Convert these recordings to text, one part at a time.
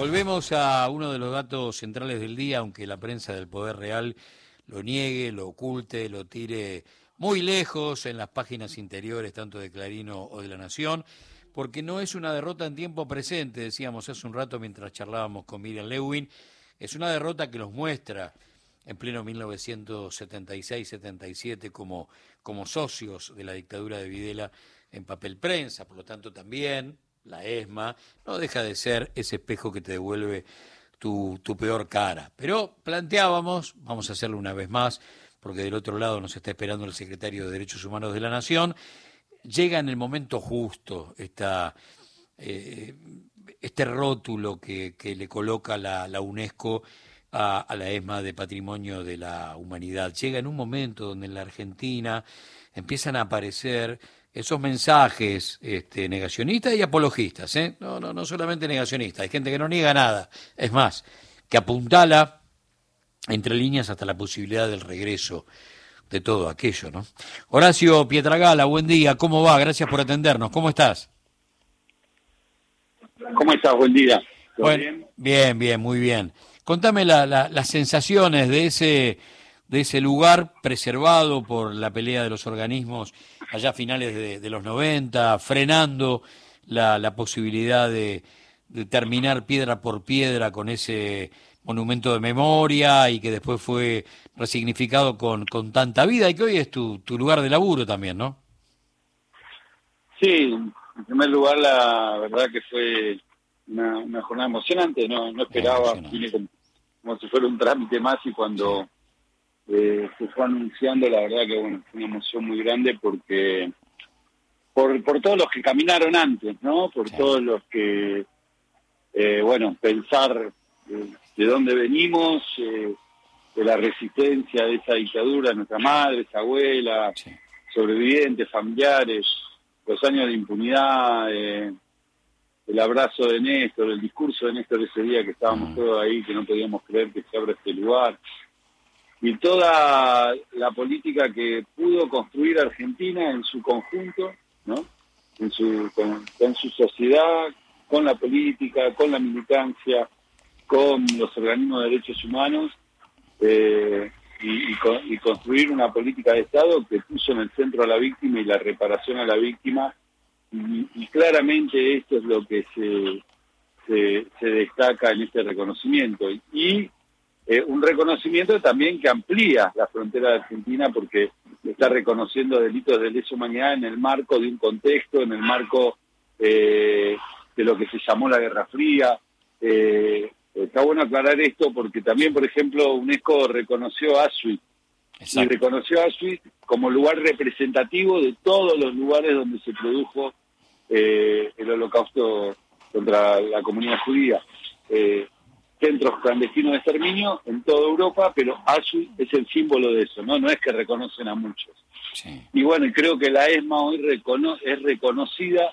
Volvemos a uno de los datos centrales del día, aunque la prensa del Poder Real lo niegue, lo oculte, lo tire muy lejos en las páginas interiores, tanto de Clarino o de La Nación, porque no es una derrota en tiempo presente, decíamos hace un rato mientras charlábamos con Miriam Lewin, es una derrota que los muestra en pleno 1976-77 como, como socios de la dictadura de Videla en papel prensa, por lo tanto también la ESMA, no deja de ser ese espejo que te devuelve tu, peor cara. Pero planteábamos, vamos a hacerlo una vez más, porque del otro lado nos está esperando el secretario de Derechos Humanos de la Nación, llega en el momento justo eh, este rótulo que, le coloca la, UNESCO a, la ESMA de Patrimonio de la Humanidad. Llega en un momento donde en la Argentina empiezan a aparecer esos mensajes este, negacionistas y apologistas, ¿eh? no, no, no solamente negacionistas, hay gente que no niega nada, es más, que apuntala entre líneas hasta la posibilidad del regreso de todo aquello, ¿no? Horacio Pietragala, buen día, ¿cómo va? Gracias por atendernos, ¿cómo estás? ¿Cómo estás? Buen día. Bueno, bien? bien, bien, muy bien. Contame la, la, las sensaciones de ese de ese lugar preservado por la pelea de los organismos allá a finales de, de los 90, frenando la, la posibilidad de, de, terminar piedra por piedra con ese monumento de memoria y que después fue resignificado con, con tanta vida y que hoy es tu, tu lugar de laburo también, ¿no? Sí, en primer lugar la verdad que fue una, una jornada emocionante, no, no esperaba, vine como, como, si fuera un trámite más y cuando... Sí eh, se fue anunciando, la verdad que bueno, fue una emoción muy grande porque por, por todos los que caminaron antes, ¿no? Por todos los que, eh, bueno, pensar eh, de dónde venimos, eh, de la resistencia de esa dictadura, nuestra madre, esa abuela, sí. sobrevivientes, familiares, los años de impunidad, eh, el abrazo de Néstor, el discurso de Néstor ese día que estábamos mm. todos ahí, que no podíamos creer que se abra este lugar y toda la política que pudo construir Argentina en su conjunto, ¿no? En su, con, su sociedad, con la política, con la militancia, con los organismos de derechos humanos, eh, y, con, y, construir una política de Estado que puso en el centro a la víctima y la reparación a la víctima. Y, y claramente esto es lo que se, se, se, destaca en este reconocimiento. Y eh, un reconocimiento también que amplía la frontera de Argentina porque está reconociendo delitos de lesa humanidad en el marco de un contexto, en el marco eh, de lo que se llamó la Guerra Fría. Eh, está bueno aclarar esto porque también, por ejemplo, UNESCO reconoció a Auschwitz y reconoció a Auschwitz como lugar representativo de todos los lugares donde se produjo eh, el holocausto contra la comunidad judía. Eh, centros clandestinos de exterminio en toda Europa, pero Auschwitz es el símbolo de eso, ¿no? No es que reconocen a muchos. Sí. Y bueno, creo que la ESMA hoy recono es reconocida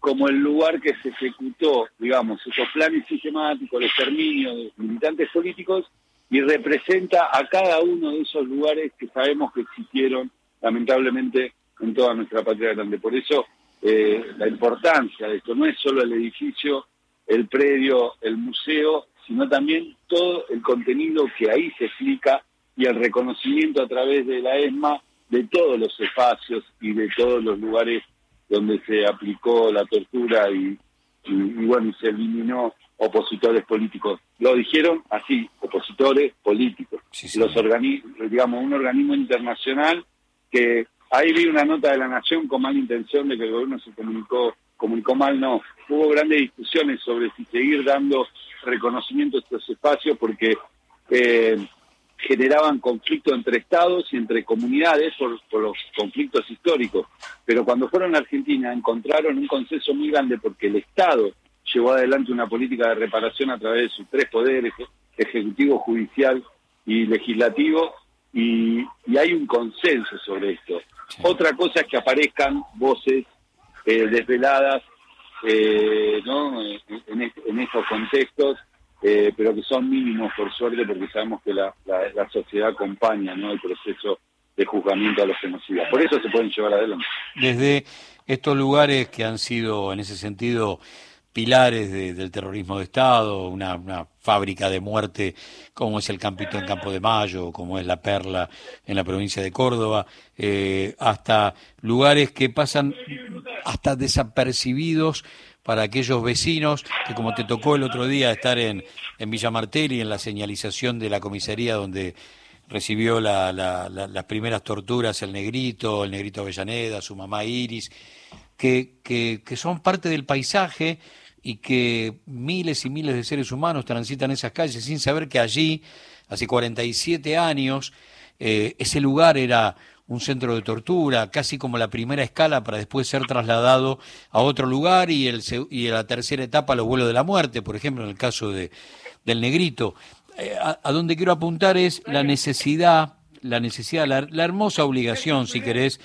como el lugar que se ejecutó, digamos, esos planes sistemáticos de exterminio de militantes políticos y representa a cada uno de esos lugares que sabemos que existieron, lamentablemente, en toda nuestra patria grande. Por eso, eh, la importancia de esto no es solo el edificio, el predio, el museo, sino también todo el contenido que ahí se explica y el reconocimiento a través de la ESMA de todos los espacios y de todos los lugares donde se aplicó la tortura y, y, y bueno, se eliminó opositores políticos. Lo dijeron así, opositores políticos. Sí, sí. Los organismos, digamos, un organismo internacional que ahí vi una nota de la Nación con mala intención de que el gobierno se comunicó, comunicó mal, no. Hubo grandes discusiones sobre si seguir dando reconocimiento a estos espacios porque eh, generaban conflictos entre estados y entre comunidades por, por, los conflictos históricos. Pero cuando fueron a Argentina encontraron un consenso muy grande porque el Estado llevó adelante una política de reparación a través de sus tres poderes, ejecutivo, judicial y legislativo, y, y hay un consenso sobre esto. Otra cosa es que aparezcan voces eh, desveladas eh, ¿no? en, en, estos contextos, eh, pero que son mínimos por suerte porque sabemos que la, la, la sociedad acompaña ¿no? el proceso de juzgamiento a los genocidas. Por eso se pueden llevar adelante. Desde estos lugares que han sido, en ese sentido, pilares del terrorismo de Estado, una, fábrica de muerte como es el Campito en Campo de Mayo, como es la Perla en la provincia de Córdoba, eh, hasta lugares que pasan hasta desapercibidos para aquellos vecinos que como te tocó el otro día estar en, en Villa Martelli, en la señalización de la comisaría donde recibió las primeras torturas el negrito, el negrito Avellaneda, su mamá Iris, que, que, que son parte del paisaje y que miles y miles de seres humanos transitan esas calles sin saber que allí, hace 47 años, eh, ese lugar era un centro de tortura, casi como la primera escala para después ser trasladado a otro lugar y, el, y la tercera etapa los vuelos de la muerte, por ejemplo, en el caso de, del negrito. Eh, a, donde quiero apuntar es la necesidad, la necesidad, la hermosa obligación, si querés,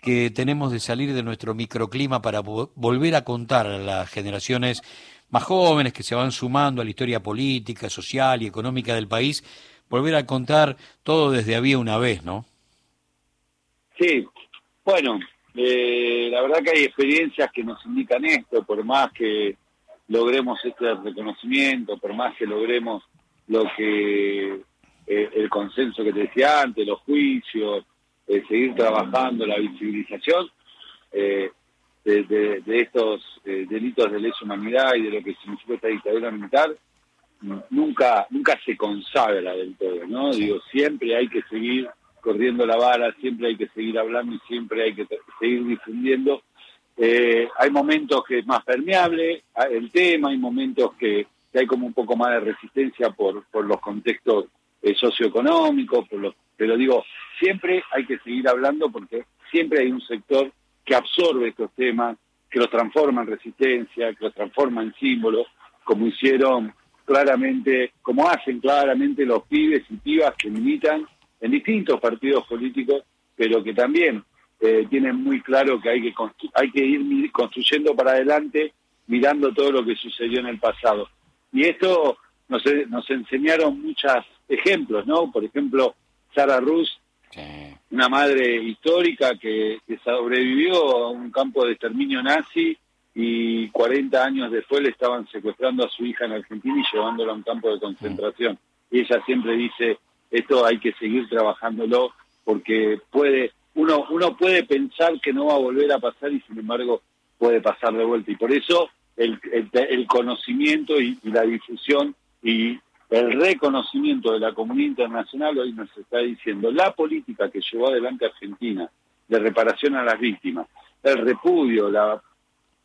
que tenemos de salir de nuestro microclima para volver a contar a las generaciones más jóvenes que se van sumando a la historia política, social y económica del país, volver a contar todo desde había una vez, ¿no? Sí, bueno, eh, la verdad que hay experiencias que nos indican esto, por más que logremos este reconocimiento, por más que logremos lo que eh, el consenso que te decía antes, los juicios, eh, seguir trabajando la visibilización de, estos delitos de lesa humanidad y de lo que significa esta dictadura militar, nunca nunca se consagra del todo, ¿no? Digo, siempre hay que seguir corriendo la vara, siempre hay que seguir hablando y siempre hay que seguir difundiendo. hay momentos que es más permeable ah, el tema, hay momentos que, hay como un poco más de resistencia por, por los contextos socioeconómicos, por los pero digo, siempre hay que seguir hablando porque siempre hay un sector que absorbe estos temas, que los transforma en resistencia, que los transforma en símbolos, como hicieron claramente, como hacen claramente los pibes y pibas que militan en distintos partidos políticos, pero que también eh, tienen muy claro que hay que, hay que ir construyendo para adelante mirando todo lo que sucedió en el pasado. Y esto nos, nos enseñaron muchos ejemplos, ¿no? Por ejemplo, Sara Rus, una madre histórica que, sobrevivió a un campo de exterminio nazi y 40 años después le estaban secuestrando a su hija en Argentina y llevándola a un campo de concentración. Y ella siempre dice, esto hay que seguir trabajándolo porque puede uno uno puede pensar que no va a volver a pasar y sin embargo puede pasar de vuelta. Y por eso el, el, conocimiento y la difusión y el reconocimiento de la comunidad internacional hoy nos está diciendo la política que llevó adelante Argentina de reparación a las víctimas, el repudio, la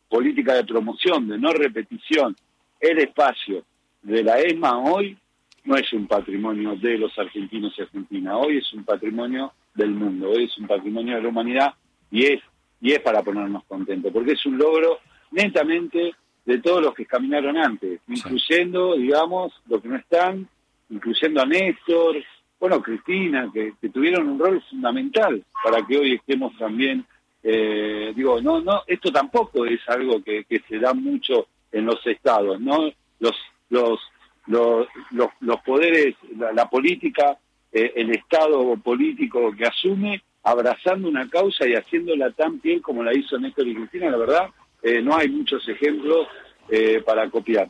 política de promoción, de no repetición, el espacio de la ESMA hoy no es un patrimonio de los argentinos y argentinas, hoy es un patrimonio del mundo, hoy es un patrimonio de la humanidad y es, y es para ponernos contentos, porque es un logro netamente de todos los que caminaron antes, incluyendo, digamos, los que no están, incluyendo a Néstor, bueno, Cristina, que, tuvieron un rol fundamental para que hoy estemos también, eh, digo, no, no, esto tampoco es algo que, se da mucho en los estados, ¿no? Los, los, los, los, poderes, la, política, eh, el estado político que asume, abrazando una causa y haciéndola tan bien como la hizo Néstor y Cristina, la verdad, eh, no hay muchos ejemplos eh, para copiar.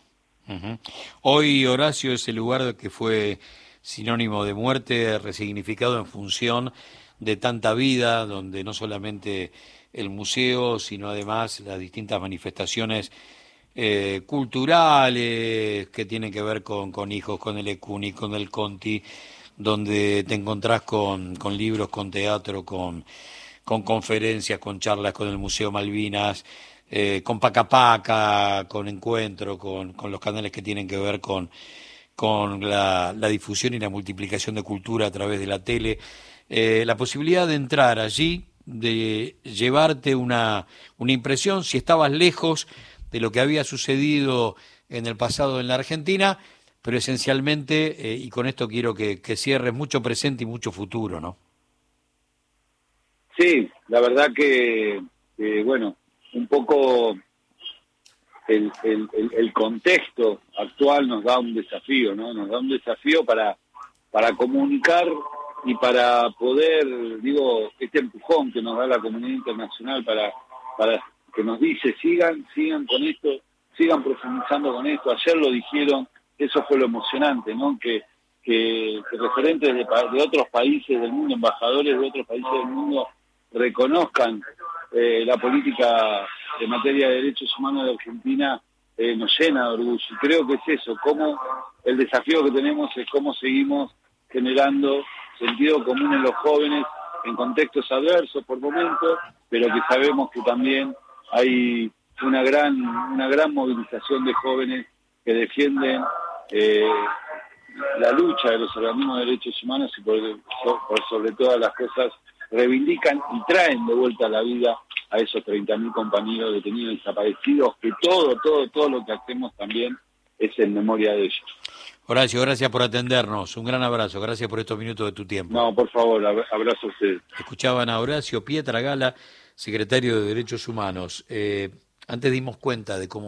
Hoy Horacio es el lugar que fue sinónimo de muerte, resignificado en función de tanta vida, donde no solamente el museo, sino además las distintas manifestaciones eh, culturales que tienen que ver con, con hijos, con el ECUNI, con el Conti, donde te encontrás con, con libros, con teatro, con, con conferencias, con charlas con el Museo Malvinas, eh, con Paca Paca, con Encuentro, con, con, los canales que tienen que ver con, con la, difusión y la multiplicación de cultura a través de la tele, eh, la posibilidad de entrar allí, de llevarte una, una impresión, si estabas lejos de lo que había sucedido en el pasado en la Argentina, pero esencialmente, eh, y con esto quiero que, que cierres, mucho presente y mucho futuro, ¿no? Sí, la verdad que, bueno, un poco el, el, contexto actual nos da un desafío, ¿no? Nos da un desafío para, para comunicar y para poder, digo, este empujón que nos da la comunidad internacional para, para que nos dice sigan, sigan con esto, sigan profundizando con esto. Ayer lo dijeron, eso fue lo emocionante, ¿no? Que, que, referentes de, de, otros países del mundo, embajadores de otros países del mundo, reconozcan eh, la política de materia de derechos humanos de Argentina eh, nos llena de orgullo. Y creo que es eso, cómo el desafío que tenemos es cómo seguimos generando sentido común en los jóvenes en contextos adversos por momentos, pero que sabemos que también hay una gran una gran movilización de jóvenes que defienden eh, la lucha de los organismos de derechos humanos y por, por sobre todas las cosas reivindican y traen de vuelta a la vida a esos 30.000 compañeros detenidos y desaparecidos, que todo, todo, todo lo que hacemos también es en memoria de ellos. Horacio, gracias por atendernos. Un gran abrazo. Gracias por estos minutos de tu tiempo. No, por favor, abrazo a ustedes. Escuchaban a Horacio Pietra Gala, secretario de Derechos Humanos. Eh, antes dimos cuenta de cómo